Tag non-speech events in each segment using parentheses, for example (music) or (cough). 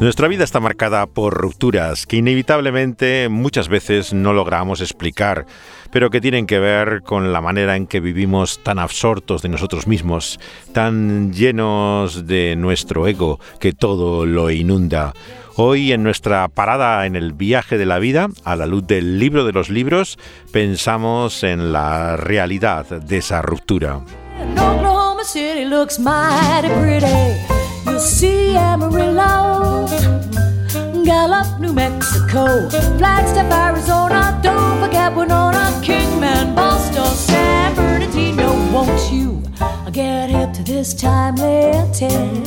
Nuestra vida está marcada por rupturas que inevitablemente muchas veces no logramos explicar, pero que tienen que ver con la manera en que vivimos tan absortos de nosotros mismos, tan llenos de nuestro ego que todo lo inunda. Hoy en nuestra parada en el viaje de la vida, a la luz del libro de los libros, pensamos en la realidad de esa ruptura. Oklahoma City looks. You'll see Amarillo, Gallup, New Mexico, Flagstaff, Arizona. Don't forget Winona, Kingman, Boston, San Bernardino. Won't you get hip to this timely tale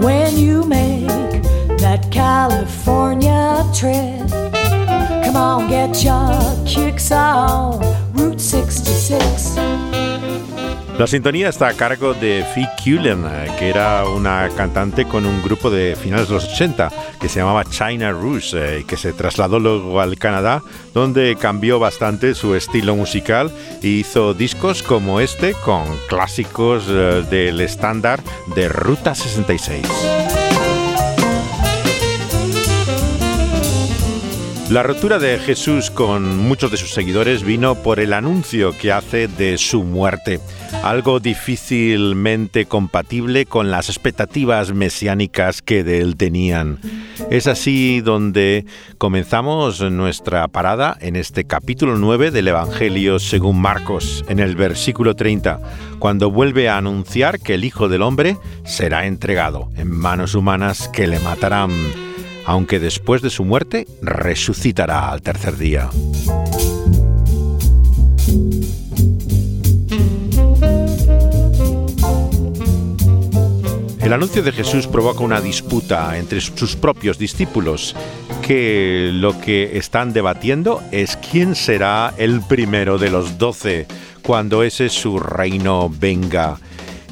when you make that California trip? Come on, get your kicks on Route 66. La sintonía está a cargo de Fee Cullen, eh, que era una cantante con un grupo de finales de los 80 que se llamaba China Rouge, eh, y que se trasladó luego al Canadá, donde cambió bastante su estilo musical y hizo discos como este con clásicos eh, del estándar de Ruta 66. La ruptura de Jesús con muchos de sus seguidores vino por el anuncio que hace de su muerte, algo difícilmente compatible con las expectativas mesiánicas que de él tenían. Es así donde comenzamos nuestra parada en este capítulo 9 del Evangelio según Marcos, en el versículo 30, cuando vuelve a anunciar que el Hijo del Hombre será entregado en manos humanas que le matarán aunque después de su muerte resucitará al tercer día. El anuncio de Jesús provoca una disputa entre sus propios discípulos, que lo que están debatiendo es quién será el primero de los doce cuando ese su reino venga.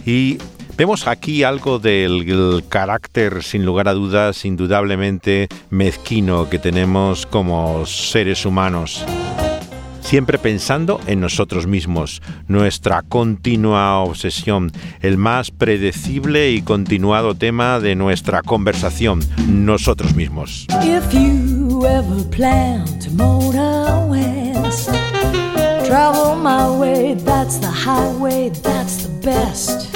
Y Vemos aquí algo del carácter, sin lugar a dudas, indudablemente mezquino que tenemos como seres humanos. Siempre pensando en nosotros mismos, nuestra continua obsesión, el más predecible y continuado tema de nuestra conversación, nosotros mismos. Travel my way, that's the highway, that's the best.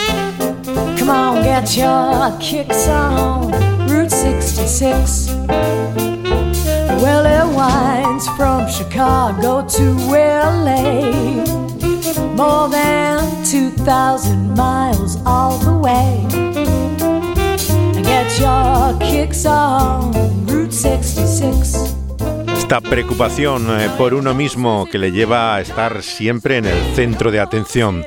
Come on, get your kicks on Route 66. Well, it winds from Chicago to LA. More than 2,000 miles all the way. Get your kicks on Route 66. Esta preocupación eh, por uno mismo que le lleva a estar siempre en el centro de atención.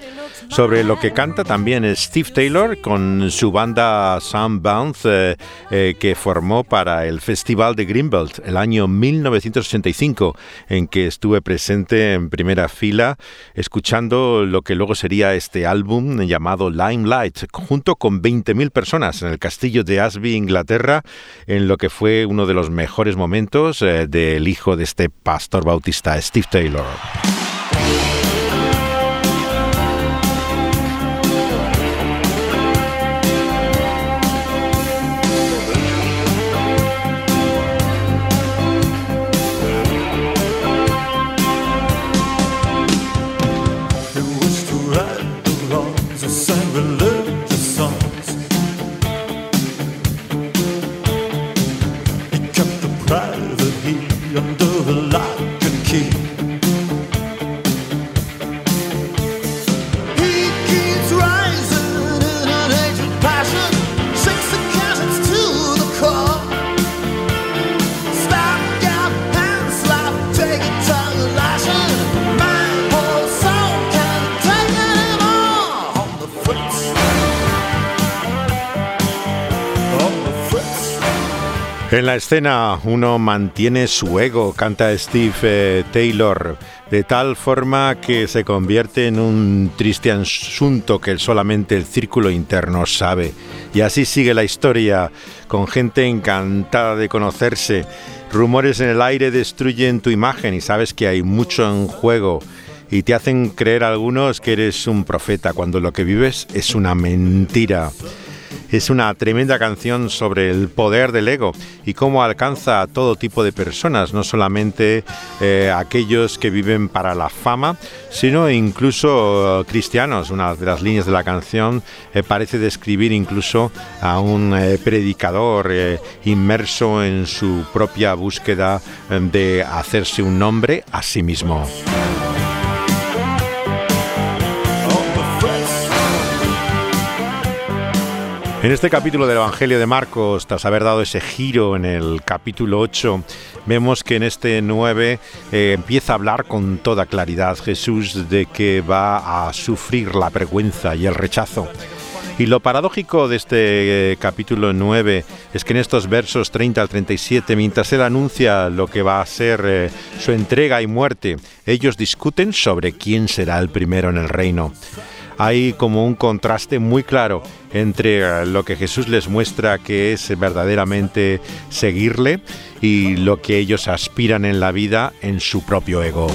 Sobre lo que canta también Steve Taylor con su banda Soundbound eh, eh, que formó para el Festival de Greenbelt el año 1985 en que estuve presente en primera fila escuchando lo que luego sería este álbum llamado Limelight junto con 20.000 personas en el castillo de Ashby, Inglaterra en lo que fue uno de los mejores momentos eh, del hijo de este pastor bautista Steve Taylor. En la escena uno mantiene su ego, canta Steve eh, Taylor, de tal forma que se convierte en un triste asunto que solamente el círculo interno sabe. Y así sigue la historia, con gente encantada de conocerse. Rumores en el aire destruyen tu imagen y sabes que hay mucho en juego y te hacen creer algunos que eres un profeta cuando lo que vives es una mentira. Es una tremenda canción sobre el poder del ego y cómo alcanza a todo tipo de personas, no solamente eh, aquellos que viven para la fama, sino incluso cristianos. Una de las líneas de la canción eh, parece describir incluso a un eh, predicador inmerso en su propia búsqueda de hacerse un nombre a sí mismo. En este capítulo del Evangelio de Marcos, tras haber dado ese giro en el capítulo 8, vemos que en este 9 eh, empieza a hablar con toda claridad Jesús de que va a sufrir la vergüenza y el rechazo. Y lo paradójico de este eh, capítulo 9 es que en estos versos 30 al 37, mientras él anuncia lo que va a ser eh, su entrega y muerte, ellos discuten sobre quién será el primero en el reino hay como un contraste muy claro entre eh, lo que Jesús les muestra que es verdaderamente seguirle y lo que ellos aspiran en la vida en su propio ego.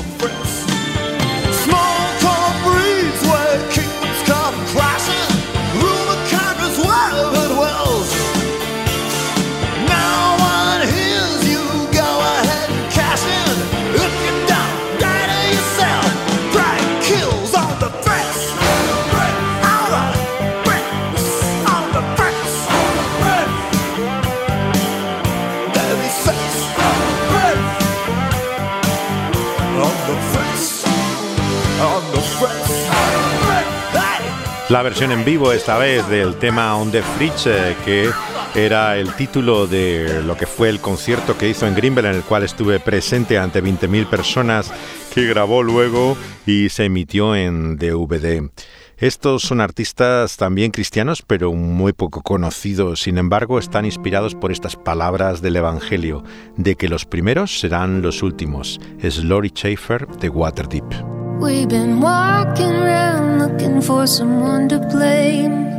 La versión en vivo esta vez del tema On the Fridge, eh, que era el título de lo que fue el concierto que hizo en Greenville, en el cual estuve presente ante 20.000 personas, que grabó luego y se emitió en DVD. Estos son artistas también cristianos, pero muy poco conocidos. Sin embargo, están inspirados por estas palabras del Evangelio, de que los primeros serán los últimos. Es Lori Schaefer de Waterdeep. We've been walking around looking for someone to blame.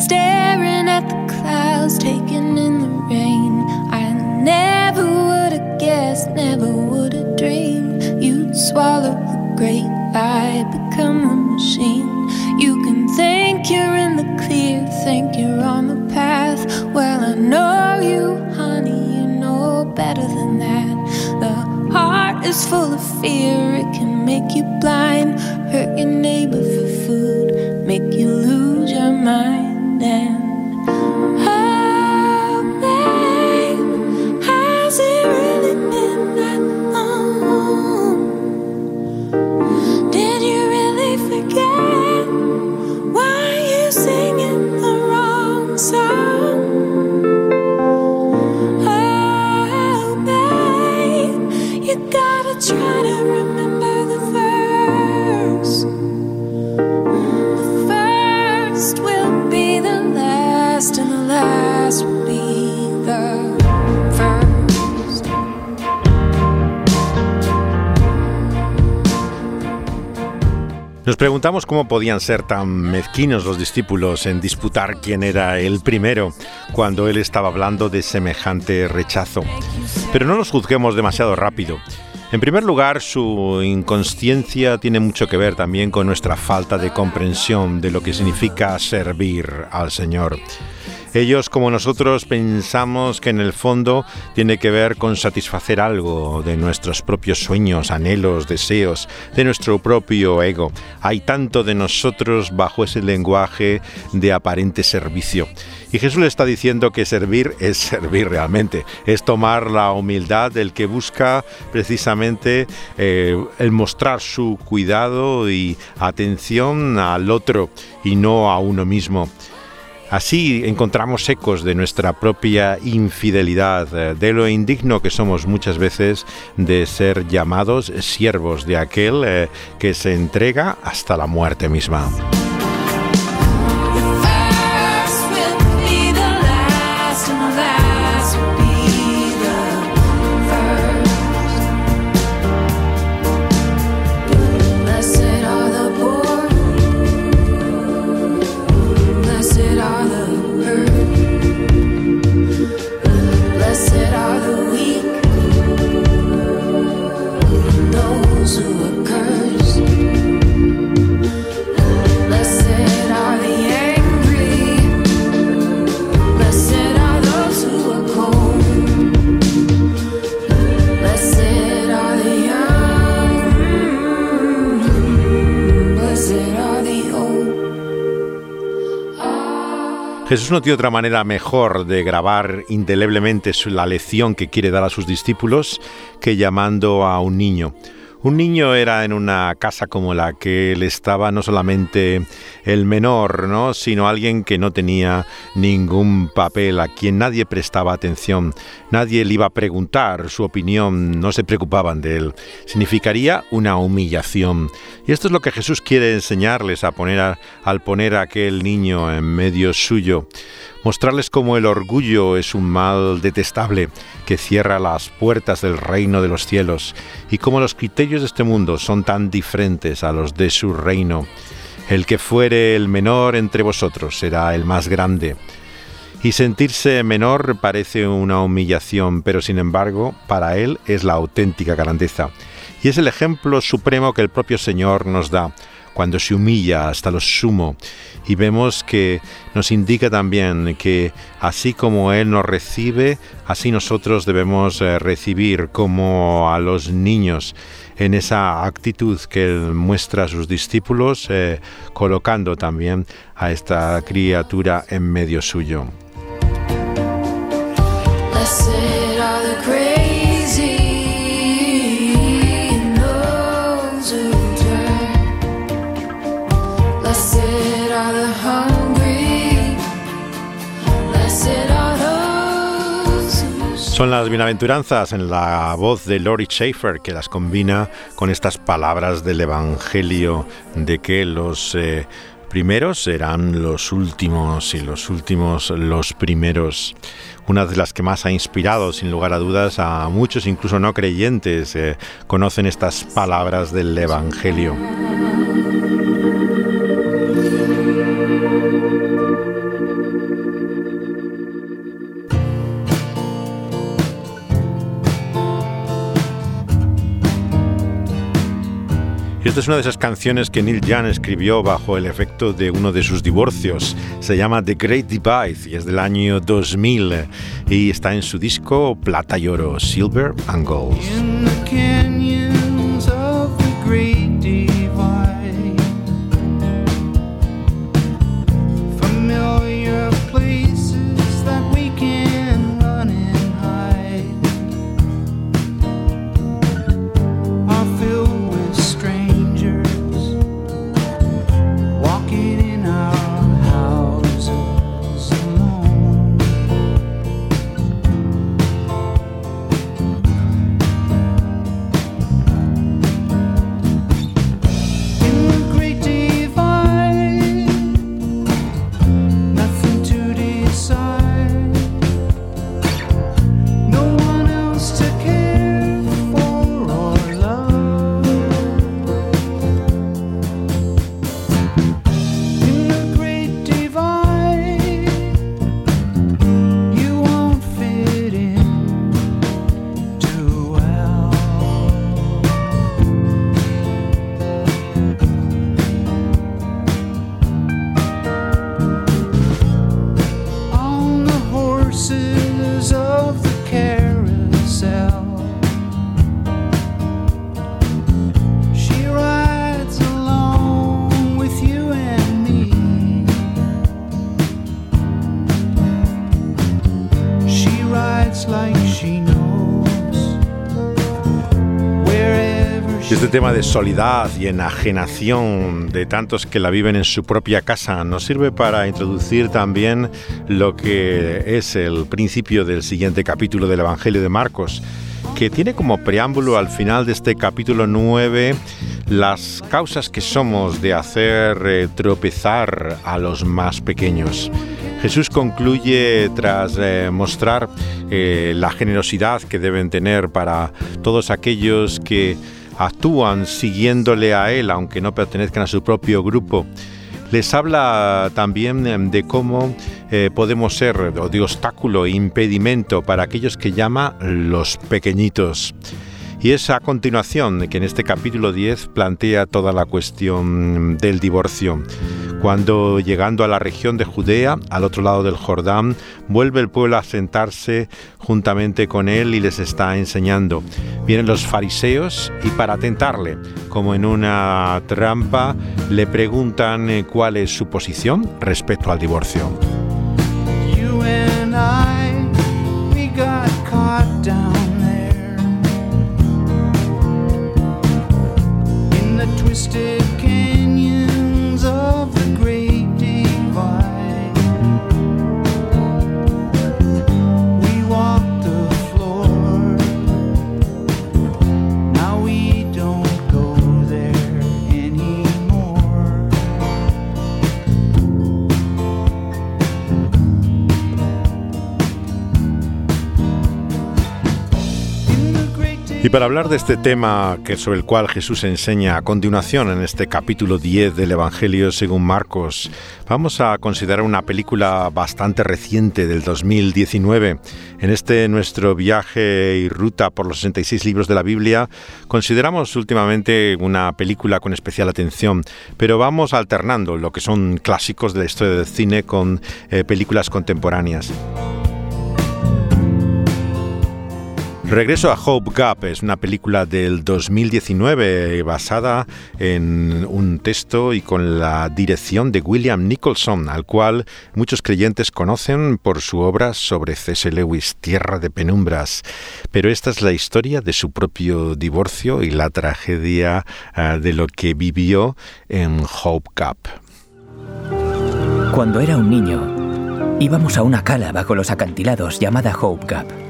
Staring at the clouds, taking in the rain. I never would have guessed, never would have dreamed you'd swallow the great lie, become a machine. You can think you're in the clear, think you're on the path. Well, I know you, honey, you know better than that. Is full of fear, it can make you blind, hurt your neighbor for food, make you lose your mind and Nos preguntamos cómo podían ser tan mezquinos los discípulos en disputar quién era el primero cuando él estaba hablando de semejante rechazo. Pero no los juzguemos demasiado rápido. En primer lugar, su inconsciencia tiene mucho que ver también con nuestra falta de comprensión de lo que significa servir al Señor. Ellos, como nosotros, pensamos que en el fondo tiene que ver con satisfacer algo de nuestros propios sueños, anhelos, deseos, de nuestro propio ego. Hay tanto de nosotros bajo ese lenguaje de aparente servicio. Y Jesús le está diciendo que servir es servir realmente, es tomar la humildad del que busca precisamente eh, el mostrar su cuidado y atención al otro y no a uno mismo. Así encontramos ecos de nuestra propia infidelidad, eh, de lo indigno que somos muchas veces de ser llamados siervos de aquel eh, que se entrega hasta la muerte misma. Jesús no tiene otra manera mejor de grabar indeleblemente la lección que quiere dar a sus discípulos que llamando a un niño. Un niño era en una casa como la que él estaba no solamente el menor, ¿no? sino alguien que no tenía ningún papel, a quien nadie prestaba atención, nadie le iba a preguntar su opinión, no se preocupaban de él. Significaría una humillación. Y esto es lo que Jesús quiere enseñarles a poner al poner a aquel niño en medio suyo mostrarles cómo el orgullo es un mal detestable que cierra las puertas del reino de los cielos y cómo los criterios de este mundo son tan diferentes a los de su reino. El que fuere el menor entre vosotros será el más grande. Y sentirse menor parece una humillación, pero sin embargo, para él es la auténtica grandeza. Y es el ejemplo supremo que el propio Señor nos da cuando se humilla hasta lo sumo. Y vemos que nos indica también que así como Él nos recibe, así nosotros debemos eh, recibir como a los niños en esa actitud que Él muestra a sus discípulos, eh, colocando también a esta criatura en medio suyo. Son las bienaventuranzas en la voz de Lori Schaefer que las combina con estas palabras del Evangelio de que los eh, primeros serán los últimos y los últimos los primeros. Una de las que más ha inspirado, sin lugar a dudas, a muchos, incluso no creyentes, eh, conocen estas palabras del Evangelio. Esta es una de esas canciones que Neil Young escribió bajo el efecto de uno de sus divorcios. Se llama The Great Divide y es del año 2000 y está en su disco Plata y Oro, Silver and Gold. Tema de soledad y enajenación de tantos que la viven en su propia casa nos sirve para introducir también lo que es el principio del siguiente capítulo del Evangelio de Marcos, que tiene como preámbulo al final de este capítulo 9 las causas que somos de hacer eh, tropezar a los más pequeños. Jesús concluye tras eh, mostrar eh, la generosidad que deben tener para todos aquellos que actúan siguiéndole a él, aunque no pertenezcan a su propio grupo. Les habla también em, de cómo eh, podemos ser de obstáculo e impedimento para aquellos que llama los pequeñitos. Y es a continuación que en este capítulo 10 plantea toda la cuestión del divorcio. Cuando llegando a la región de Judea, al otro lado del Jordán, vuelve el pueblo a sentarse juntamente con él y les está enseñando. Vienen los fariseos y para tentarle, como en una trampa, le preguntan eh, cuál es su posición respecto al divorcio. Para hablar de este tema que sobre el cual Jesús enseña a continuación en este capítulo 10 del Evangelio según Marcos, vamos a considerar una película bastante reciente del 2019. En este nuestro viaje y ruta por los 66 libros de la Biblia, consideramos últimamente una película con especial atención, pero vamos alternando lo que son clásicos de la historia del cine con eh, películas contemporáneas. Regreso a Hope Gap es una película del 2019 basada en un texto y con la dirección de William Nicholson, al cual muchos creyentes conocen por su obra sobre C.S. Lewis, Tierra de Penumbras. Pero esta es la historia de su propio divorcio y la tragedia uh, de lo que vivió en Hope Gap. Cuando era un niño, íbamos a una cala bajo los acantilados llamada Hope Gap.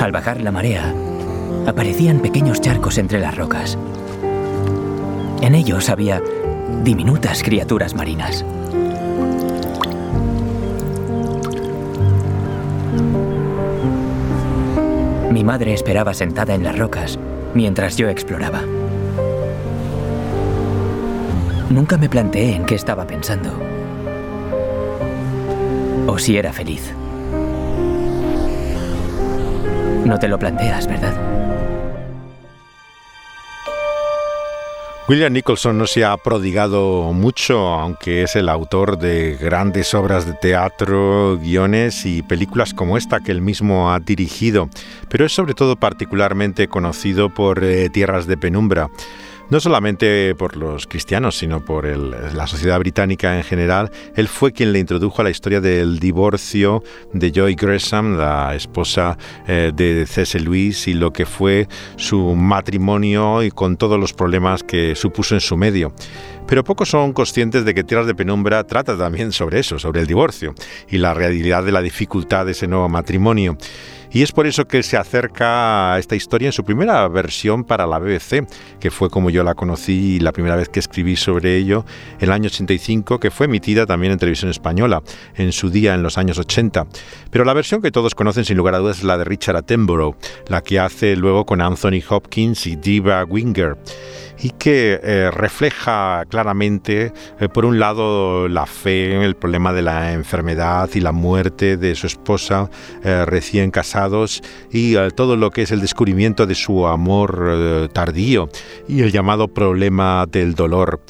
Al bajar la marea, aparecían pequeños charcos entre las rocas. En ellos había diminutas criaturas marinas. Mi madre esperaba sentada en las rocas mientras yo exploraba. Nunca me planteé en qué estaba pensando o si era feliz. No te lo planteas, ¿verdad? William Nicholson no se ha prodigado mucho, aunque es el autor de grandes obras de teatro, guiones y películas como esta que él mismo ha dirigido, pero es sobre todo particularmente conocido por eh, Tierras de Penumbra no solamente por los cristianos, sino por la sociedad británica en general. Él fue quien le introdujo a la historia del divorcio de Joy Gresham, la esposa eh, de C.S. Lewis, y lo que fue su matrimonio y con todos los problemas que supuso en su medio. Pero pocos son conscientes de que Tierras de Penumbra trata también sobre eso, sobre el divorcio y la realidad de la dificultad de ese nuevo matrimonio. Y es por eso que se acerca a esta historia en su primera versión para la BBC, que fue como yo la conocí la primera vez que escribí sobre ello, el año 85, que fue emitida también en televisión española, en su día en los años 80. Pero la versión que todos conocen sin lugar a dudas es la de Richard Attenborough, la que hace luego con Anthony Hopkins y Diva Winger y que eh, refleja claramente, eh, por un lado, la fe, el problema de la enfermedad y la muerte de su esposa eh, recién casados y todo lo que es el descubrimiento de su amor tardío y el llamado problema del dolor.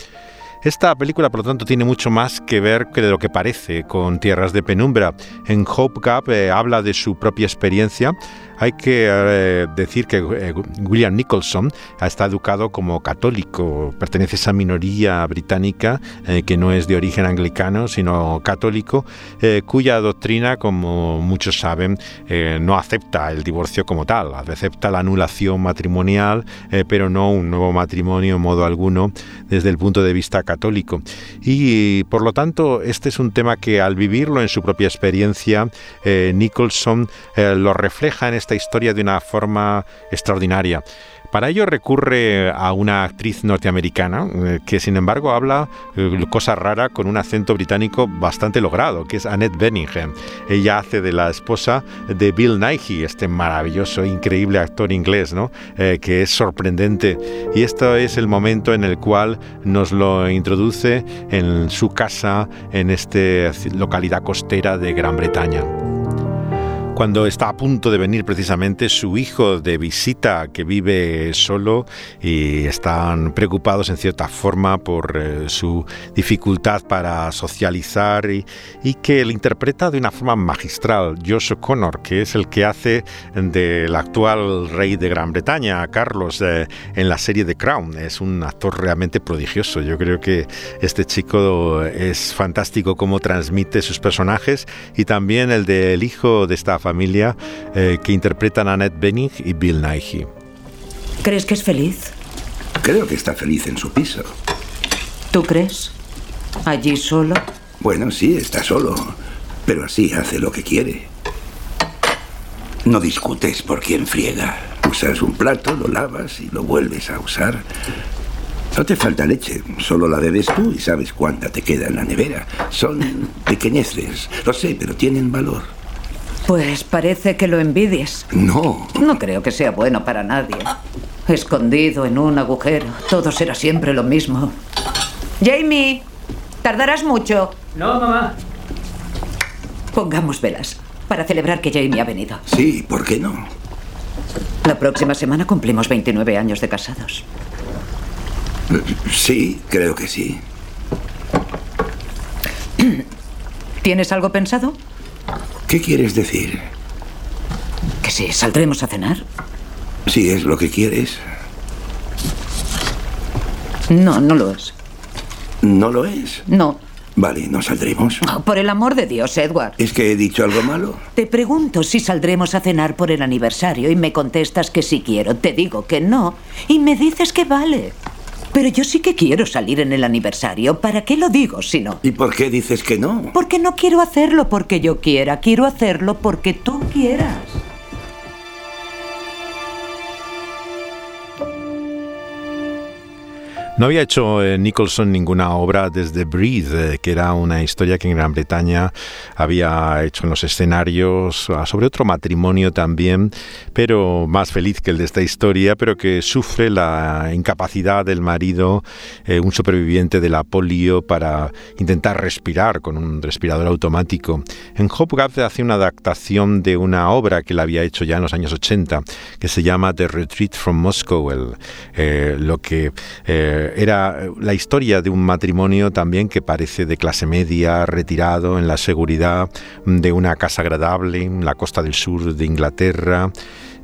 Esta película, por lo tanto, tiene mucho más que ver que de lo que parece con Tierras de Penumbra. En Hope Gap habla de su propia experiencia, hay que eh, decir que eh, William Nicholson está educado como católico, pertenece a esa minoría británica eh, que no es de origen anglicano, sino católico, cuya doctrina, como muchos saben, no acepta el divorcio como tal, acepta la anulación matrimonial, pero no un nuevo matrimonio en modo alguno desde el punto de vista católico. Y por lo tanto, este es un tema que al vivirlo en su propia experiencia, Nicholson lo refleja en esta historia de una forma extraordinaria. Para ello recurre a una actriz norteamericana eh, que sin embargo habla eh, cosa rara con un acento británico bastante logrado, que es Annette Benningham. Ella hace de la esposa de Bill Nighy, este maravilloso, increíble actor inglés, ¿no? Eh, que es sorprendente. Y esto es el momento en el cual nos lo introduce en su casa en esta localidad costera de Gran Bretaña cuando está a punto de venir precisamente su hijo de visita que vive solo y están preocupados en cierta forma por eh, su dificultad para socializar y, y, que le interpreta de una forma magistral Josh O'Connor, que es el que hace del actual rey de Gran Bretaña, Carlos, eh, en la serie The Crown. Es un actor realmente prodigioso. Yo creo que este chico es fantástico cómo transmite sus personajes y también el del hijo de esta familia familia eh, que interpretan Annette Bening y Bill Nighy. ¿Crees que es feliz? Creo que está feliz en su piso. ¿Tú crees? ¿Allí solo? Bueno, sí, está solo. Pero así hace lo que quiere. No discutes por quién friega. Usas un plato, lo lavas y lo vuelves a usar. No te falta leche, solo la bebes tú y sabes cuánta te queda en la nevera. Son pequeñeces, lo sé, pero tienen valor. Pues parece que lo envidies. No, No creo que sea bueno para nadie. Escondido en un agujero, todo será siempre lo mismo. Jamie, tardarás mucho. No, mamá. Pongamos velas para celebrar que Jamie ha venido. sí, ¿por qué no? La próxima semana cumplimos 29 años de casados. Sí, creo que sí. ¿Tienes algo pensado? ¿Qué quieres decir? Que sí, saldremos a cenar. Si es lo que quieres, No, no lo es. no lo es. No. Vale, no saldremos. Oh, por el amor de Dios, Edward. ¿Es que he dicho algo malo? Te pregunto si saldremos a cenar por el aniversario y me contestas que sí quiero. Te digo que no y me dices que vale. Pero yo sí que quiero salir en el aniversario. ¿Para qué lo digo si no? ¿Y por qué dices que no? Porque no quiero hacerlo porque yo quiera. Quiero hacerlo porque tú quieras. No había hecho eh, Nicholson ninguna obra desde Breathe, eh, que era una historia que en Gran Bretaña había hecho en los escenarios ah, sobre otro matrimonio también, pero más feliz que el de esta historia, pero que sufre la incapacidad del marido, eh, un superviviente de la polio, para intentar respirar con un respirador automático. En Hopgap hace una adaptación de una obra que él había hecho ya en los años 80, que se llama The Retreat from Moscow, lo que eh, era la historia de un matrimonio también que parece de clase media, retirado en la seguridad de una casa agradable en la costa del sur de Inglaterra.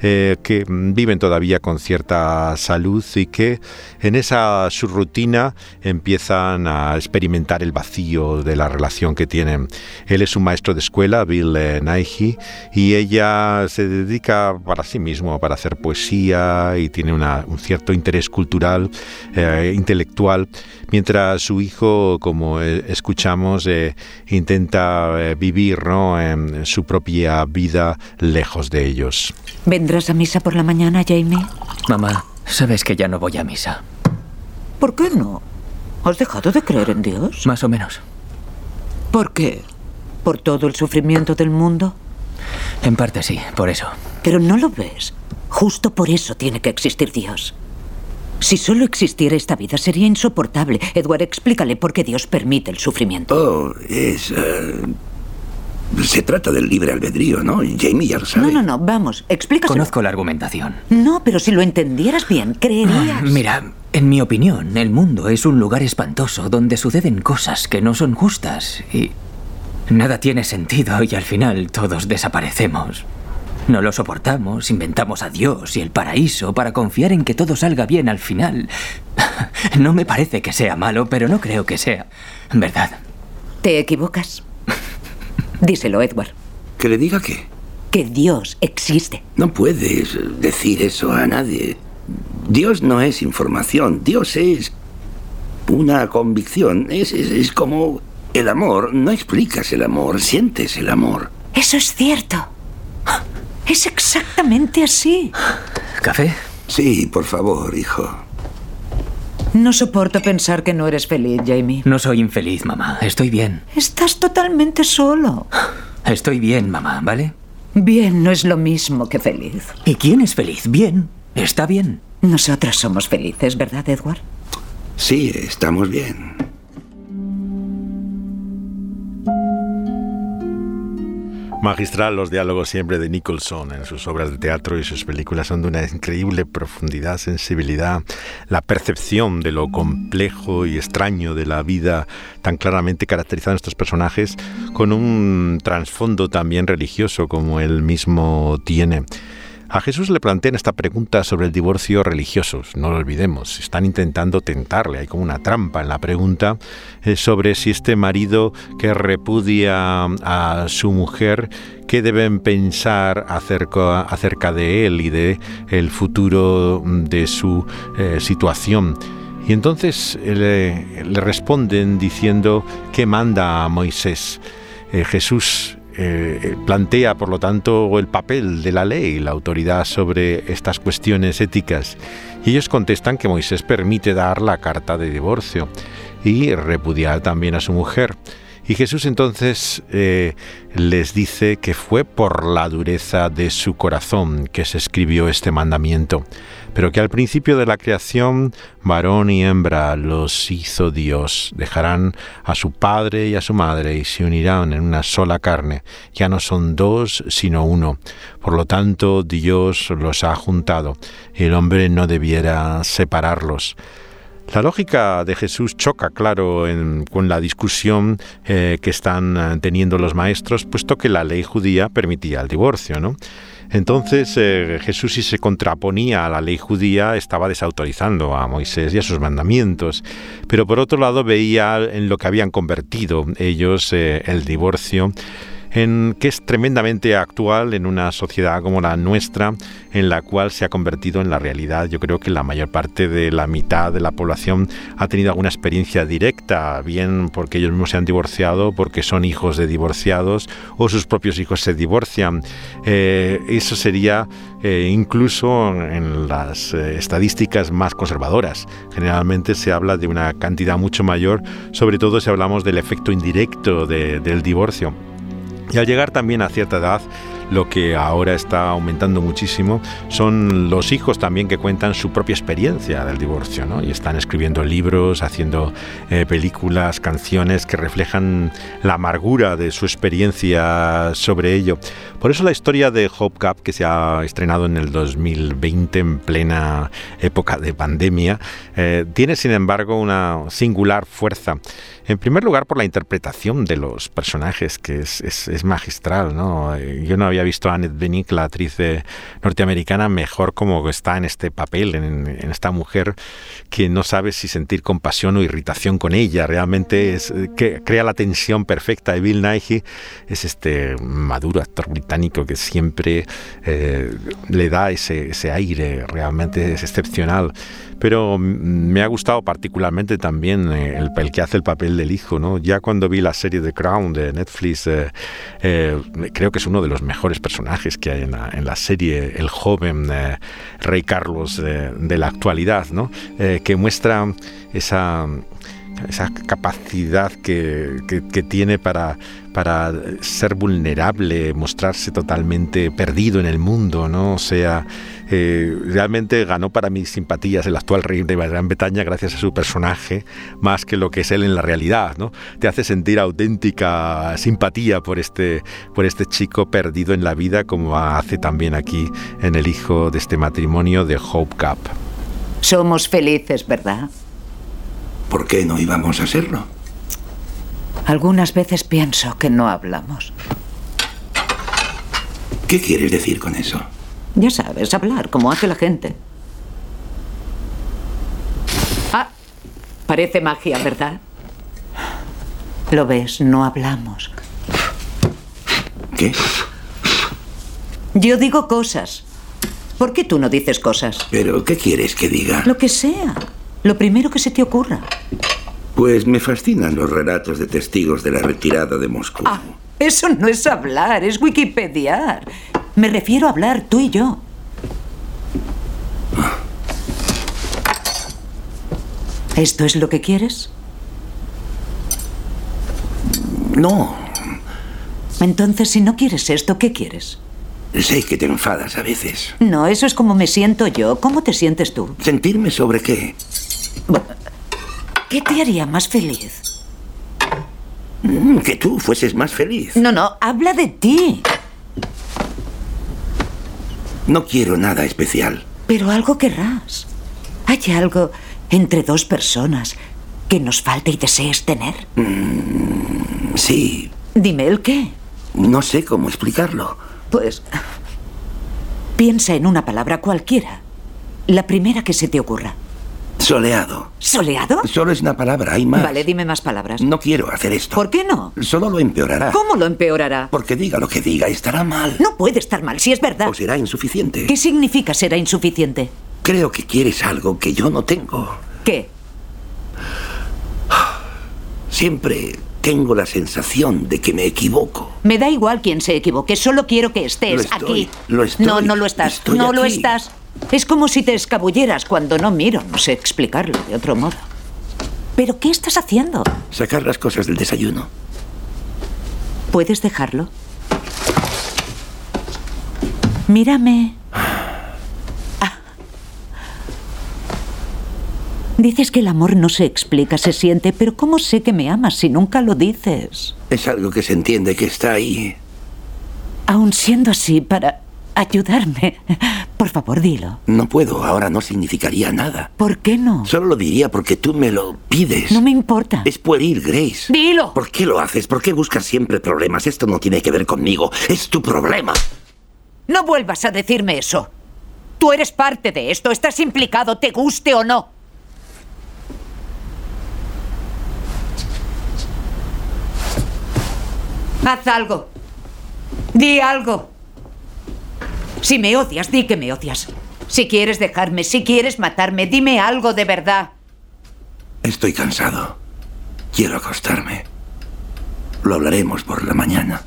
Eh, que viven todavía con cierta salud y que en esa su rutina empiezan a experimentar el vacío de la relación que tienen. Él es un maestro de escuela, Bill eh, Nighy, y ella se dedica para sí mismo, para hacer poesía y tiene un cierto interés cultural, eh, intelectual, mientras su hijo, como eh, escuchamos, intenta vivir ¿no? en su propia vida lejos de ellos. ¿Vendrás a misa por la mañana, Jamie? Mamá, sabes que ya no voy a misa. ¿Por qué no? ¿Has dejado de creer en Dios? Más o menos. ¿Por qué? ¿Por todo el sufrimiento del mundo? En parte sí, por eso. Pero no lo ves. Justo por eso tiene que existir Dios. Si solo existiera esta vida sería insoportable. Edward, explícale por qué Dios permite el sufrimiento. Oh, es... eh, se trata del libre albedrío, ¿no? Jamie ya lo sabe. No, no, no, vamos, explícaselo. Conozco la argumentación. No, pero si lo entendieras bien, creerías. Mira, en mi opinión, el mundo es un lugar espantoso donde suceden cosas que no son justas y nada tiene sentido y al final todos desaparecemos. No lo soportamos, inventamos a Dios y el paraíso para confiar en que todo salga bien al final. (laughs) No me parece que sea malo, pero no creo que sea verdad. Te equivocas. (laughs) Díselo, Edward. ¿Que le diga qué? Que Dios existe. No puedes decir eso a nadie. Dios no es información, Dios es una convicción. Es, es- es como el amor. No explicas el amor, sientes el amor. Eso es cierto. Es exactamente así. ¿Café? Sí, por favor, hijo. No soporto pensar que no eres feliz, Jamie. No soy infeliz, mamá. Estoy bien. Estás totalmente solo. Estoy bien, mamá, ¿vale? Bien no es lo mismo que feliz. ¿Y quién es feliz? Bien. Está bien. Nosotras somos felices, ¿verdad, Edward? Sí, estamos bien. Magistral los diálogos siempre de Nicholson en sus obras de teatro y sus películas son de una increíble profundidad, sensibilidad, la percepción de lo complejo y extraño de la vida tan claramente caracterizada en estos personajes con un trasfondo también religioso como él mismo tiene. A Jesús le plantean esta pregunta sobre el divorcio religioso, no lo olvidemos, están intentando tentarle, hay como una trampa en la pregunta eh, sobre si este marido que repudia a su mujer, qué deben pensar acerca, de él y de el futuro de su eh, situación. Y entonces eh, le, responden diciendo que manda a Moisés. Jesús eh, plantea, por lo tanto, el papel de la ley, la autoridad sobre estas cuestiones éticas. Y ellos contestan que Moisés permite dar la carta de divorcio y repudiar también a su mujer. Y Jesús entonces eh, les dice que fue por la dureza de su corazón que se escribió este mandamiento, pero que al principio de la creación varón y hembra los hizo Dios, dejarán a su padre y a su madre y se unirán en una sola carne, ya no son dos sino uno, por lo tanto Dios los ha juntado. El hombre no debiera separarlos. La lógica de Jesús choca, claro, en- con la discusión eh, que están eh, teniendo los maestros, puesto que la ley judía permitía el divorcio, ¿no? Entonces eh, Jesús si se contraponía a la ley judía estaba desautorizando a Moisés y a sus mandamientos, pero por otro lado veía en lo que habían convertido ellos el divorcio en que es tremendamente actual en una sociedad como la nuestra, en la cual se ha convertido en la realidad. Yo creo que la mayor parte de la mitad de la población ha tenido alguna experiencia directa, bien porque ellos mismos se han divorciado, porque son hijos de divorciados o sus propios hijos se divorcian. Eh, eso sería eh, incluso en las eh, estadísticas más conservadoras. Generalmente se habla de una cantidad mucho mayor, sobre todo si hablamos del efecto indirecto de- del divorcio. Y al llegar también a cierta edad, lo que ahora está aumentando muchísimo son los hijos también que cuentan su propia experiencia del divorcio, ¿no? Y están escribiendo libros, haciendo eh, películas, canciones que reflejan la amargura de su experiencia sobre ello. Por eso la historia de Hope que se ha estrenado en el 2020 en plena época de pandemia, eh, tiene sin embargo una singular fuerza. En primer lugar, por la interpretación de los personajes, que es, es- es magistral. ¿no? Eh, Yo no había visto a Annette Bening, la actriz norteamericana, mejor como está en este papel, en, esta mujer que no sabe si sentir compasión o irritación con ella. Realmente es, eh, que crea la tensión perfecta. Y Bill Nighy es este maduro actor británico que siempre eh, le da ese, aire, realmente es excepcional. Pero me ha gustado particularmente también eh, el, que hace el papel del hijo, ¿no? Ya cuando vi la serie The Crown de Netflix, creo que es uno de los mejores personajes que hay en la, en la serie, el joven eh, rey Carlos eh, de la actualidad, ¿no? Eh, que muestra esa esa capacidad que, que- tiene para, para ser vulnerable, mostrarse totalmente perdido en el mundo, ¿no? O sea, eh, realmente ganó para mis simpatías el actual rey de Gran Bretaña gracias a su personaje, más que lo que es él en la realidad, ¿no? Te hace sentir auténtica simpatía por este, por este chico perdido en la vida, como hace también aquí en el hijo de este matrimonio de Hope Gap. Somos felices, ¿verdad? ¿Por qué no íbamos a serlo? Algunas veces pienso que no hablamos. ¿Qué quieres decir con eso? Ya sabes, hablar como hace la gente. Ah, parece magia, ¿verdad? Lo ves, no hablamos. ¿Qué? Yo digo cosas. ¿Por qué tú no dices cosas? ¿Pero qué quieres que diga? Lo que sea. Lo primero que se te ocurra. Pues me fascinan los relatos de testigos de la retirada de Moscú. Ah, eso no es hablar, es wikipediar. Me refiero a hablar tú y yo. ¿Esto es lo que quieres? No, Entonces, si no quieres esto, ¿qué quieres? sé que te enfadas a veces. No, eso es como me siento yo. ¿Cómo te sientes tú? ¿Sentirme sobre qué? ¿Qué te haría más feliz? Mm, Que tú fueses más feliz. No, no, habla de ti. No quiero nada especial. Pero algo querrás. Hay algo entre dos personas que nos falta y desees tener. Sí, Dime el qué. no sé cómo explicarlo. Pues Piensa en una palabra cualquiera. La primera que se te ocurra. Soleado. ¿Soleado? Solo es una palabra, hay más. Vale, dime más palabras. No quiero hacer esto. ¿Por qué no? Solo lo empeorará. ¿Cómo lo empeorará? Porque diga lo que diga, estará mal. No puede estar mal, si es verdad. O será insuficiente. ¿Qué significa será insuficiente? Creo que quieres algo que yo no tengo. ¿Qué? Siempre tengo la sensación de que me equivoco. Me da igual quién se equivoque, solo quiero que estés Lo estoy, aquí. lo estoy, no, no lo estás. no lo estás. Es como si te escabulleras cuando no miro. No sé explicarlo de otro modo. ¿Pero qué estás haciendo? Sacar las cosas del desayuno. ¿Puedes dejarlo? Mírame. Ah. Dices que el amor no se explica, se siente, pero ¿cómo sé que me amas si nunca lo dices? Es algo que se entiende que está ahí. Aun siendo así, para ayudarme, (laughs) por favor dilo. No puedo, ahora no significaría nada. ¿Por qué no? Solo lo diría porque tú me lo pides. No me importa. Es pueril, Grace. Dilo. ¿Por qué lo haces? ¿Por qué buscas siempre problemas? Esto no tiene que ver conmigo. Es tu problema. No vuelvas a decirme eso. Tú eres parte de esto, estás implicado, te guste o no. Haz algo. Di algo. Si me odias, di que me odias. Si quieres dejarme, si quieres matarme, dime algo de verdad. Estoy cansado. Quiero acostarme. Lo hablaremos por la mañana.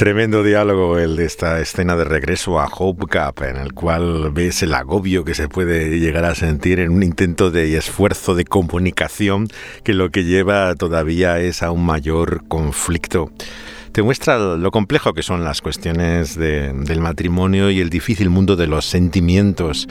Tremendo diálogo el de esta escena de regreso a Hope Gap, en el cual ves el agobio que se puede llegar a sentir en un intento de esfuerzo de comunicación que lo que lleva todavía es a un mayor conflicto. Te muestra lo complejo que son las cuestiones de- del matrimonio y el difícil mundo de los sentimientos,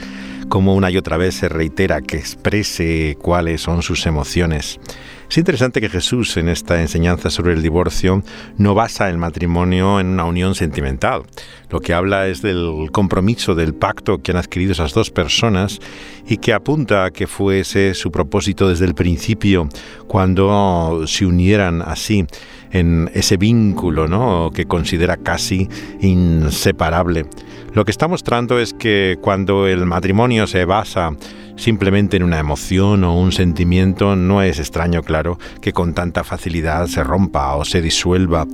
como una y otra vez se reitera que exprese cuáles son sus emociones. Es interesante que Jesús en esta enseñanza sobre el divorcio no basa el matrimonio en una unión sentimental. Lo que habla es del compromiso, del pacto que han adquirido esas dos personas y que apunta a que fuese su propósito desde el principio cuando se unieran así en ese vínculo ¿no? que considera casi inseparable. Lo que está mostrando es que cuando el matrimonio se basa simplemente en una emoción o un sentimiento, no es extraño, claro, que con tanta facilidad se rompa o se disuelva.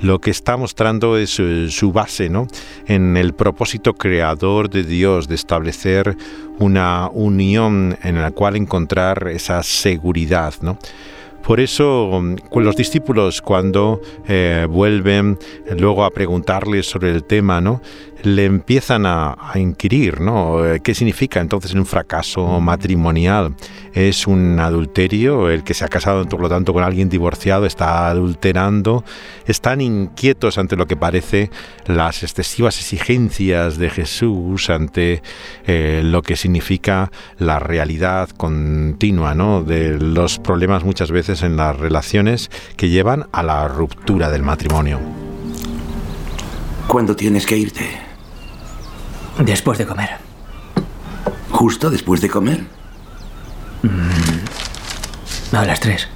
Lo que está mostrando es eh, su base, ¿no? En el propósito creador de Dios de establecer una unión en la cual encontrar esa seguridad, ¿no? Por eso, con los discípulos, cuando eh, vuelven luego a preguntarle sobre el tema, ¿no? Le empiezan a, a inquirir, ¿no? Eh, ¿Qué significa entonces un fracaso matrimonial? ¿Es un adulterio? El que se ha casado, por lo tanto, con alguien divorciado está adulterando. Están inquietos ante lo que parece las excesivas exigencias de Jesús, ante eh, lo que significa la realidad continua, ¿no? De los problemas muchas veces en las relaciones que llevan a la ruptura del matrimonio. ¿Cuándo tienes que irte? Después de comer. ¿Justo después de comer? A las tres.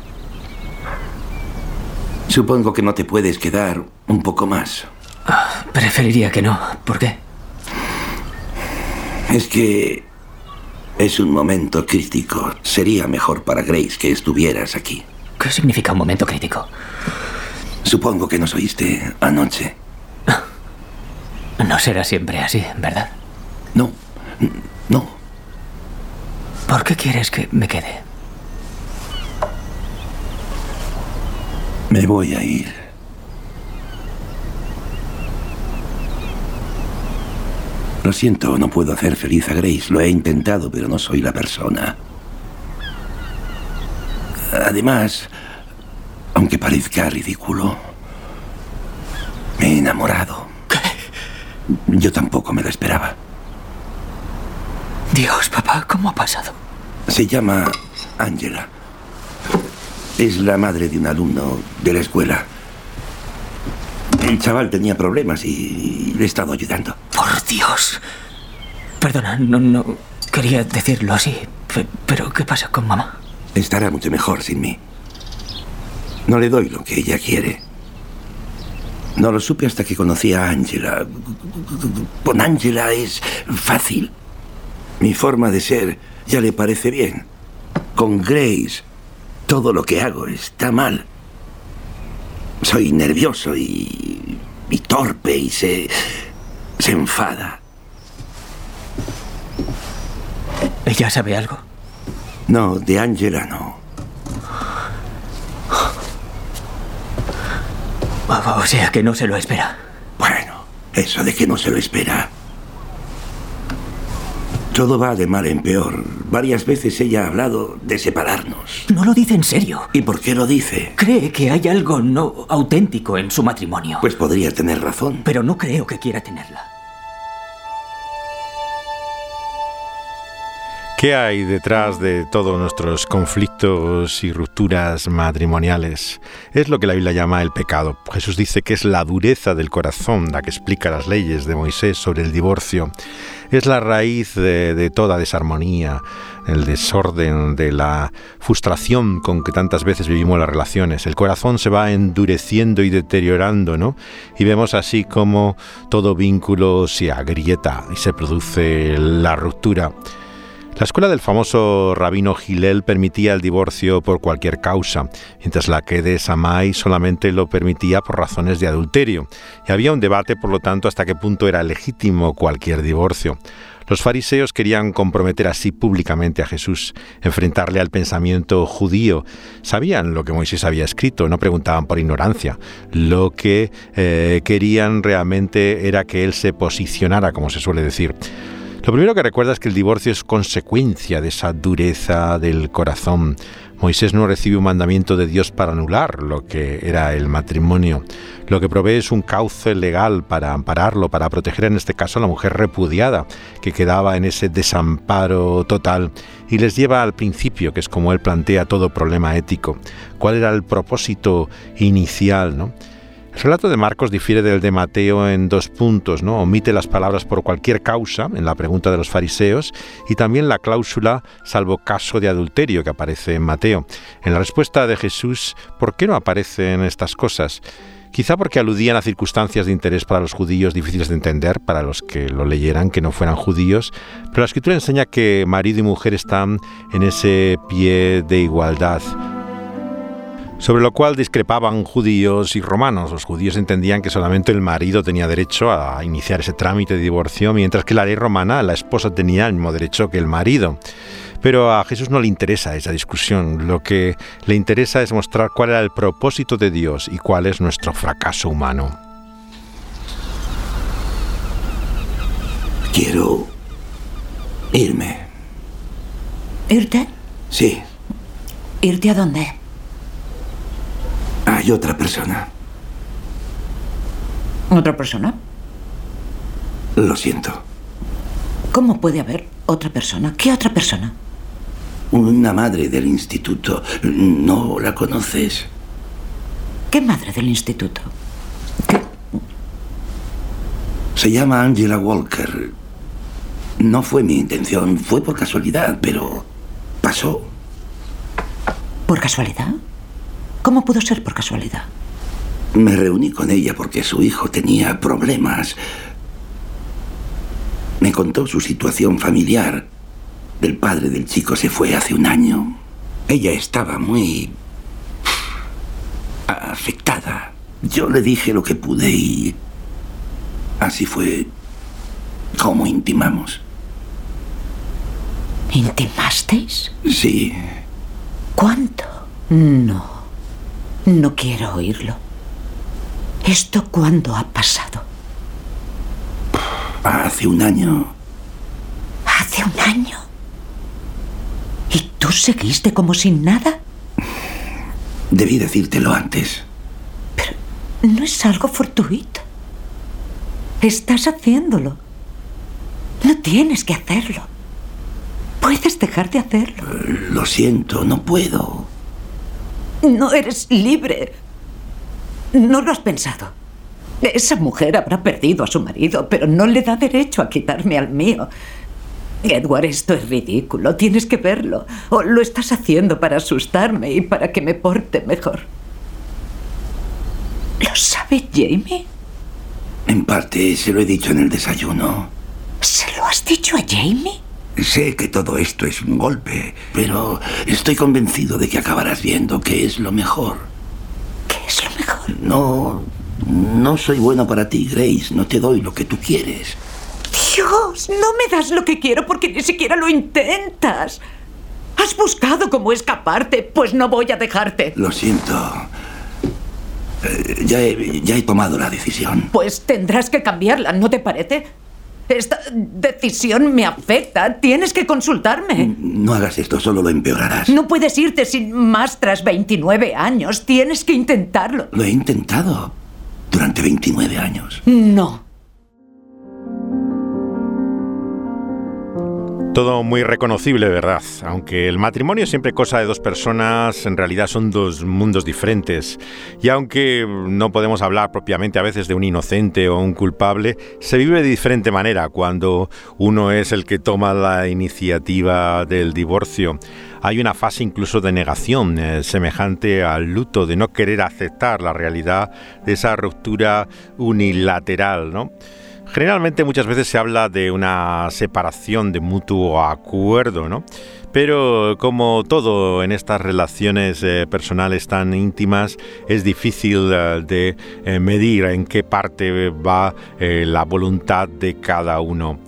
Supongo que no te puedes quedar un poco más. Preferiría que no. ¿Por qué? Es que es un momento crítico. Sería mejor para Grace que estuvieras aquí. ¿Qué significa un momento crítico? Supongo que nos oíste anoche. No será siempre así, ¿verdad? No, no. ¿Por qué quieres que me quede? Me voy a ir. Lo siento, no puedo hacer feliz a Grace. Lo he intentado, pero no soy la persona. Además, aunque parezca ridículo, me he enamorado. Yo tampoco me lo esperaba. Dios, papá, ¿cómo ha pasado? Se llama Angela. Es la madre de un alumno de la escuela. El chaval tenía problemas y le he estado ayudando. Por Dios. Perdona, no, no quería decirlo así. pe- Pero, ¿qué pasa con mamá? Estará mucho mejor sin mí. No le doy lo que ella quiere. No lo supe hasta que conocí a Angela. Con Angela es fácil. Mi forma de ser ya le parece bien. Con Grace, todo lo que hago está mal. Soy nervioso y, y torpe y se, se enfada. ¿Ella sabe algo? No, de Angela no. O sea que no se lo espera. Bueno, eso de que no se lo espera. Todo va de mal en peor. Varias veces ella ha hablado de separarnos. No lo dice en serio. ¿Y por qué lo dice? Cree que hay algo no auténtico en su matrimonio. Pues podría tener razón. Pero no creo que quiera tenerla. ¿Qué hay detrás de todos nuestros conflictos y rupturas matrimoniales? Es lo que la Biblia llama el pecado. Jesús dice que es la dureza del corazón la que explica las leyes de Moisés sobre el divorcio. Es la raíz de, de toda desarmonía, el desorden, de la frustración con que tantas veces vivimos las relaciones. El corazón se va endureciendo y deteriorando, ¿no? Y vemos así como todo vínculo se agrieta y se produce la ruptura. La escuela del famoso rabino Gilel permitía el divorcio por cualquier causa, mientras la que de Samai solamente lo permitía por razones de adulterio, y había un debate, por lo tanto, hasta qué punto era legítimo cualquier divorcio. Los fariseos querían comprometer así públicamente a Jesús, enfrentarle al pensamiento judío. Sabían lo que Moisés había escrito, no preguntaban por ignorancia. Lo que eh, querían realmente era que él se posicionara, como se suele decir. Lo primero que recuerda es que el divorcio es consecuencia de esa dureza del corazón. Moisés no recibe un mandamiento de Dios para anular lo que era el matrimonio. Lo que provee es un cauce legal para ampararlo, para proteger en este caso a la mujer repudiada, que quedaba en ese desamparo total, y les lleva al principio, que es como él plantea todo problema ético. ¿Cuál era el propósito inicial? ¿no? El relato de Marcos difiere del de Mateo en dos puntos, ¿no? Omite las palabras por cualquier causa en la pregunta de los fariseos y también la cláusula salvo caso de adulterio que aparece en Mateo. En la respuesta de Jesús, ¿por qué no aparecen estas cosas? Quizá porque aludían a circunstancias de interés para los judíos difíciles de entender, para los que lo leyeran, que no fueran judíos, pero la escritura enseña que marido y mujer están en ese pie de igualdad sobre lo cual discrepaban judíos y romanos. Los judíos entendían que solamente el marido tenía derecho a iniciar ese trámite de divorcio, mientras que la ley romana la esposa tenía el mismo derecho que el marido. Pero a Jesús no le interesa esa discusión, lo que le interesa es mostrar cuál era el propósito de Dios y cuál es nuestro fracaso humano. Quiero irme. ¿Irte? Sí, ¿Irte a dónde? Hay otra persona. ¿Otra persona? Lo siento. ¿Cómo puede haber otra persona? ¿Qué otra persona? Una madre del instituto. ¿No la conoces? ¿Qué madre del instituto? Se llama Angela Walker. No fue mi intención, fue por casualidad, pero pasó. ¿Por casualidad? ¿Cómo pudo ser por casualidad? Me reuní con ella porque su hijo tenía problemas. Me contó su situación familiar. El padre del chico se fue hace un año. Ella estaba muy afectada. Yo le dije lo que pude y así fue como intimamos. ¿Intimasteis? Sí, ¿Cuánto? No. No quiero oírlo. ¿Esto cuándo ha pasado? hace un año. ¿Hace un año? ¿Y tú seguiste como sin nada? Debí decírtelo antes. No es algo fortuito. Estás haciéndolo. No tienes que hacerlo. Puedes dejar de hacerlo. Lo siento, no puedo. (laughs) No eres libre. No lo has pensado. Esa mujer habrá perdido a su marido, pero no le da derecho a quitarme al mío. Edward, esto es ridículo. Tienes que verlo. O lo estás haciendo para asustarme y para que me porte mejor. ¿Lo sabe Jamie? En parte se lo he dicho en el desayuno. ¿Se lo has dicho a Jamie? Sé que todo esto es un golpe, pero estoy convencido de que acabarás viendo que es lo mejor. ¿Qué es lo mejor? No, no soy bueno para ti, Grace. No te doy lo que tú quieres. Dios, no me das lo que quiero porque ni siquiera lo intentas. Has buscado cómo escaparte, pues no voy a dejarte. Lo siento. Eh, ya, he, ya he tomado la decisión. Pues tendrás que cambiarla, ¿no te parece? Esta decisión me afecta. Tienes que consultarme. No hagas esto, solo lo empeorarás. No puedes irte sin más tras 29 años. Tienes que intentarlo. Lo he intentado durante 29 años. No. Todo muy reconocible, ¿verdad? Aunque el matrimonio es siempre cosa de dos personas, en realidad son dos mundos diferentes. Y aunque no podemos hablar propiamente a veces de un inocente o un culpable, se vive de diferente manera cuando uno es el que toma la iniciativa del divorcio. Hay una fase incluso de negación eh, semejante al luto, de no querer aceptar la realidad de esa ruptura unilateral, ¿no? Generalmente muchas veces se habla de una separación de mutuo acuerdo, ¿no? Pero como todo en estas relaciones eh, personales tan íntimas, es difícil eh, de eh, medir en qué parte va la voluntad de cada uno.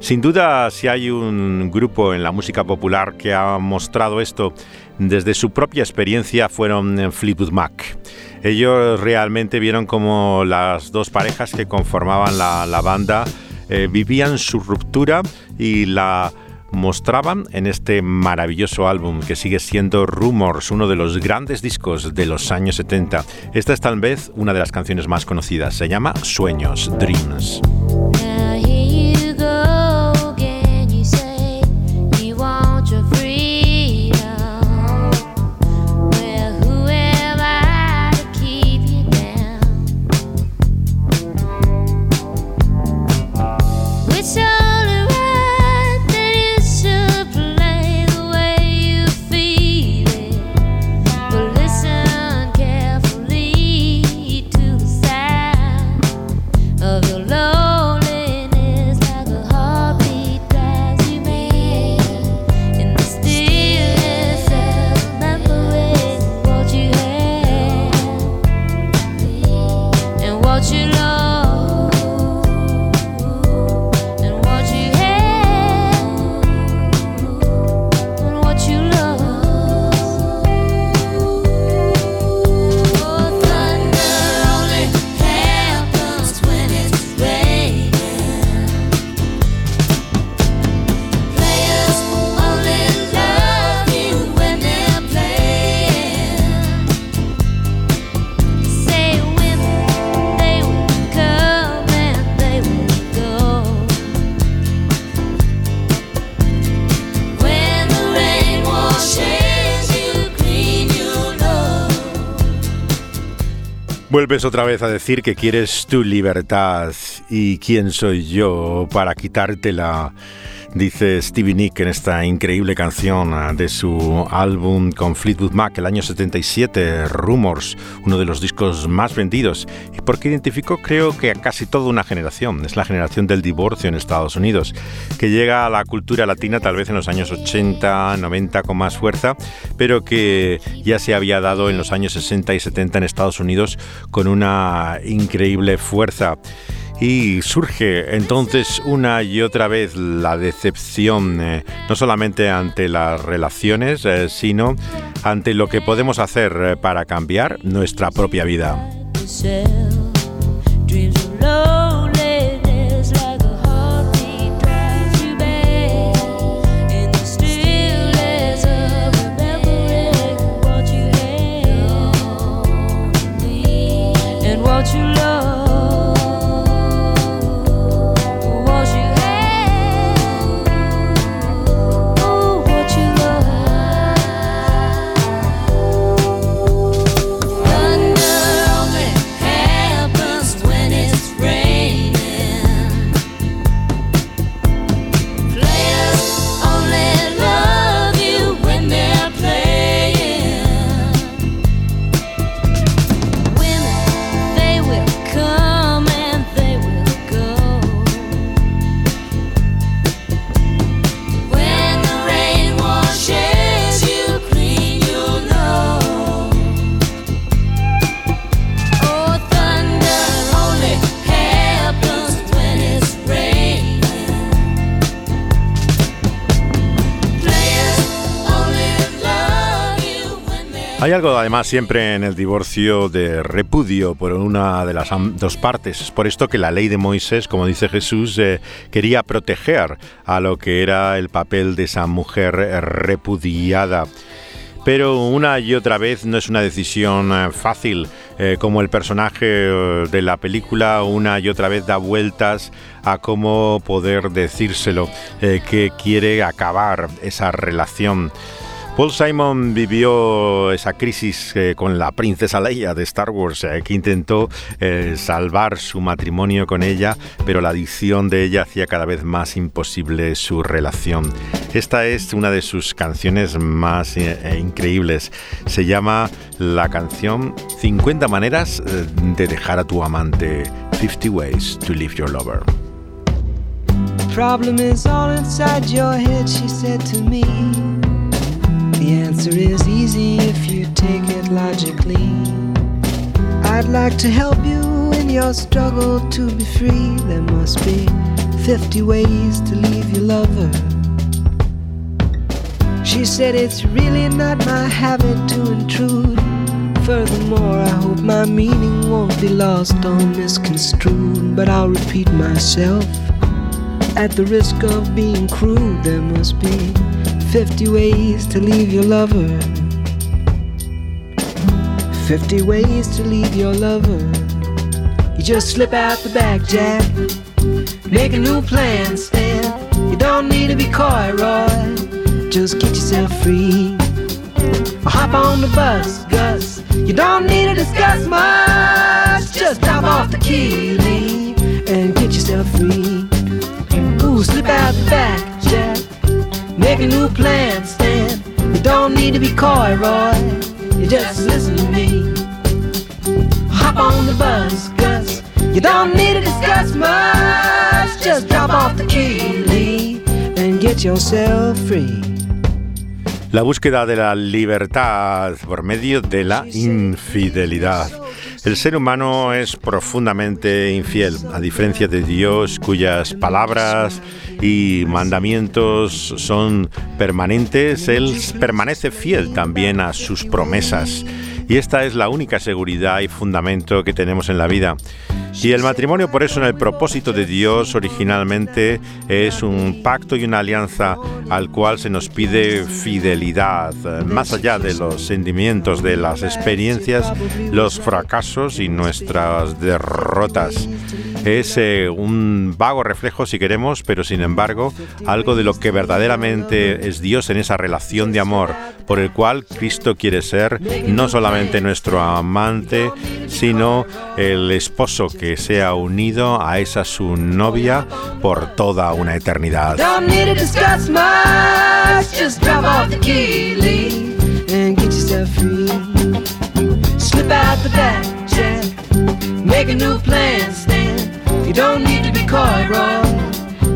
Sin duda, si hay un grupo en la música popular que ha mostrado esto desde su propia experiencia, fueron eh, Fleetwood Mac. Ellos realmente vieron como las dos parejas que conformaban la, banda eh, vivían su ruptura y la mostraban en este maravilloso álbum que sigue siendo Rumors, uno de los grandes discos de los años 70. Esta es tal vez una de las canciones más conocidas. Se llama Sueños, Dreams. Vuelves otra vez a decir que quieres tu libertad y quién soy yo para quitártela, dice Stevie Nick en esta increíble canción ah, de su álbum con Fleetwood Mac el año 77, Rumors, uno de los discos más vendidos y porque identificó creo que a casi toda una generación, es la generación del divorcio en Estados Unidos, que llega a la cultura latina tal vez en los años 80, 90 con más fuerza, pero que ya se había dado en los años 60 y 70 en Estados Unidos con una increíble fuerza. Y surge entonces una y otra vez la decepción, eh, no solamente ante las relaciones, eh, sino ante lo que podemos hacer eh, para cambiar nuestra propia vida. Hay algo además siempre en el divorcio de repudio por una de las dos partes. Es por esto que la ley de Moisés, como dice Jesús, eh, quería proteger a lo que era el papel de esa mujer repudiada. Pero una y otra vez no es una decisión eh, fácil, eh, como el personaje de la película una y otra vez da vueltas a cómo poder decírselo, que quiere acabar esa relación. Paul Simon vivió esa crisis eh, con la princesa Leia de Star Wars, eh, que intentó eh, salvar su matrimonio con ella, pero la adicción de ella hacía cada vez más imposible su relación. Esta es una de sus canciones más increíbles. Se llama la canción 50 maneras de dejar a tu amante, 50 Ways to Leave Your Lover. The answer is easy if you take it logically. I'd like to help you in your struggle to be free. There must be 50 ways to leave your lover. She said it's really not my habit to intrude. Furthermore, I hope my meaning won't be lost or misconstrued. But I'll repeat myself at the risk of being crude. There must be 50 ways to leave your lover. 50 ways to leave your lover. You just slip out the back, Jack. Make a new plan, Stan. You don't need to be coy, Roy. Just get yourself free. Or hop on the bus, Gus. You don't need to discuss much. Just drop off the key, leave, and get yourself free. Ooh, slip out the back, Jack. Make a new plan, Stan. You don't need to be coy, Roy. You just listen to me. Hop on the bus, Gus. You don't need to discuss much. Just drop off the key, Lee, and get yourself free. La búsqueda de la libertad por medio de la infidelidad. El ser humano es profundamente infiel, a diferencia de Dios, cuyas palabras y mandamientos son permanentes, Él permanece fiel también a sus promesas. Y esta es la única seguridad y fundamento que tenemos en la vida. Y el matrimonio, por eso, en el propósito de Dios originalmente es un pacto y una alianza al cual se nos pide fidelidad, más allá de los sentimientos, de las experiencias, los fracasos y nuestras derrotas. Es eh, un vago reflejo, si queremos, pero sin embargo, algo de lo que verdaderamente es Dios en esa relación de amor por el cual Cristo quiere ser no solamente nuestro amante, sino el esposo que sea unido a esa su novia por toda una eternidad. Make a new plan, Stan. You don't need to be coy, Roy.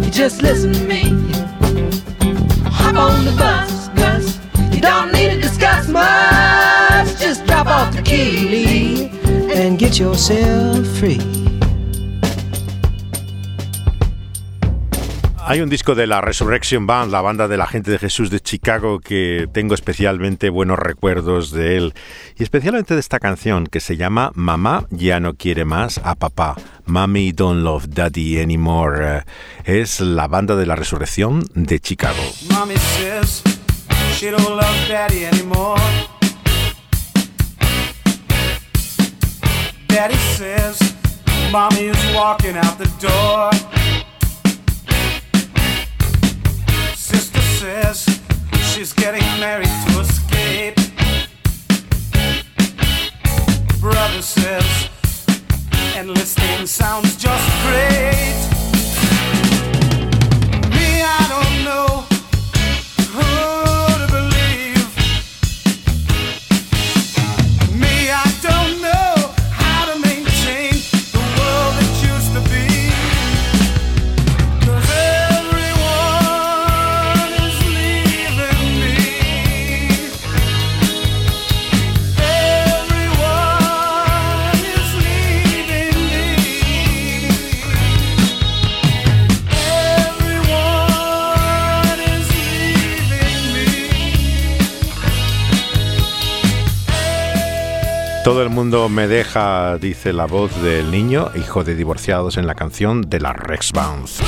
You just listen to me. Hop on the bus, Gus. You don't need to discuss much. Just drop off the key, Lee, and get yourself free. Hay un disco de la Resurrection Band, la banda de la gente de Jesús de Chicago, que tengo especialmente buenos recuerdos de él. Y especialmente de esta canción que se llama Mamá ya no quiere más a papá. Mommy don't love daddy anymore. Eh, Es la banda de la resurrección de Chicago. Mommy says she don't love daddy anymore. Daddy says mommy is walking out the door. Sister says she's getting married to escape. Brother says enlisting sounds just great. Me, I don't know Todo el mundo me deja, dice la voz del niño, hijo de divorciados en la canción de la Rex Bounce.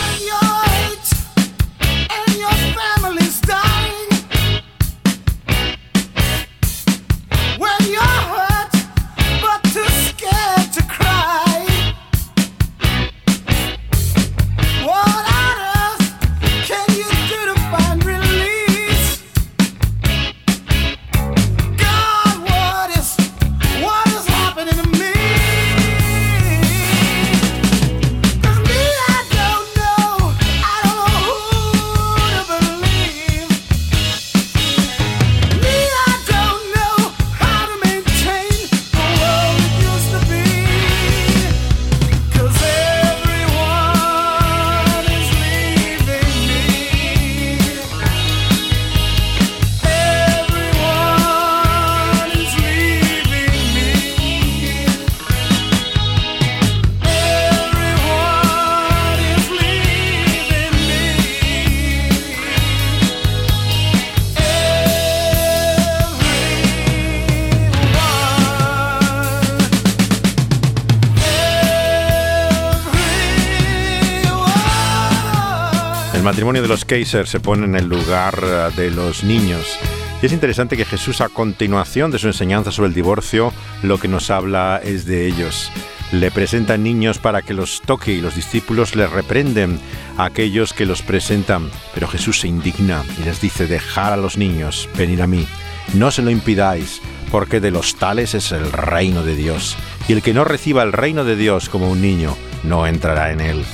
Matrimonio de los Kaiser se pone en el lugar eh, de los niños. Y es interesante que Jesús a continuación de su enseñanza sobre el divorcio lo que nos habla es de ellos. Le presentan niños para que los toque y los discípulos le reprenden a aquellos que los presentan. Pero Jesús se indigna y les dice, dejar a los niños, venir a mí. No se lo impidáis, porque de los tales es el reino de Dios. Y el que no reciba el reino de Dios como un niño, no entrará en él.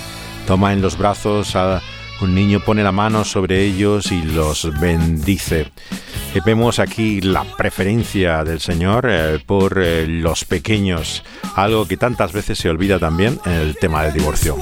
Toma en los brazos a un niño pone la mano sobre ellos y los bendice. Y vemos aquí la preferencia del Señor eh, por eh, los pequeños, algo que tantas veces se olvida también en el tema del divorcio.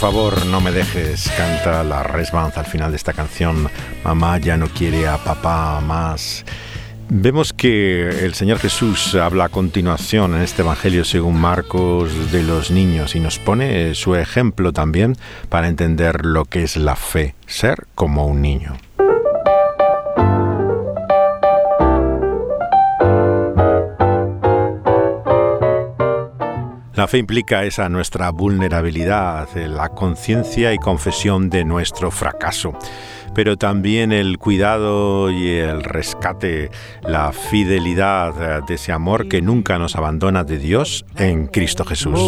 Favor, no me dejes, canta la Resbanz al final de esta canción. Mamá ya no quiere a papá más. Vemos que el Señor Jesús habla a continuación en este Evangelio según Marcos de los niños y nos pone su ejemplo también para entender lo que es la fe, ser como un niño. La fe implica esa nuestra vulnerabilidad, la conciencia y confesión de nuestro fracaso, pero también el cuidado y el rescate, la fidelidad de ese amor que nunca nos abandona de Dios en Cristo Jesús.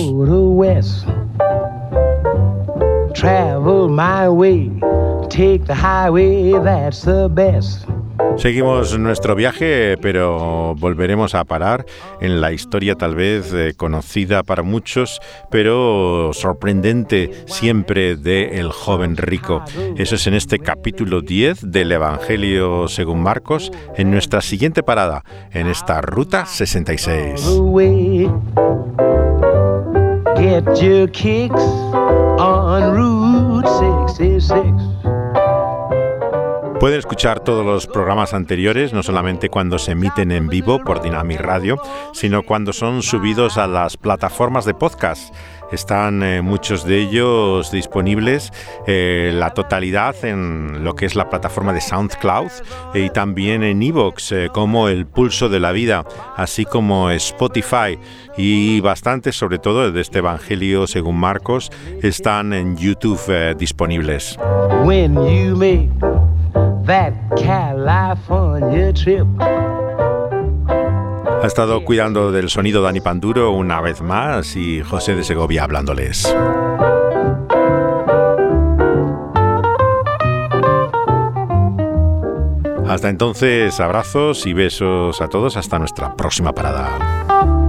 Seguimos nuestro viaje, pero volveremos a parar en la historia tal vez eh, conocida para muchos, pero sorprendente siempre de el joven rico. Eso es en este capítulo 10 del Evangelio según Marcos, en nuestra siguiente parada, en esta ruta 66. the way. Get your kicks on Route 66. Pueden escuchar todos los programas anteriores, no solamente cuando se emiten en vivo por Dynamic Radio, sino cuando son subidos a las plataformas de podcast. Están eh, muchos de ellos disponibles, eh, la totalidad en lo que es la plataforma de SoundCloud eh, y también en Evox, como El Pulso de la Vida, así como Spotify y bastantes, sobre todo de este Evangelio según Marcos, están en YouTube eh, disponibles. When you make that California trip. Ha estado cuidando del sonido Dani Panduro una vez más y José de Segovia hablándoles. Hasta entonces, abrazos y besos a todos. Hasta nuestra próxima parada.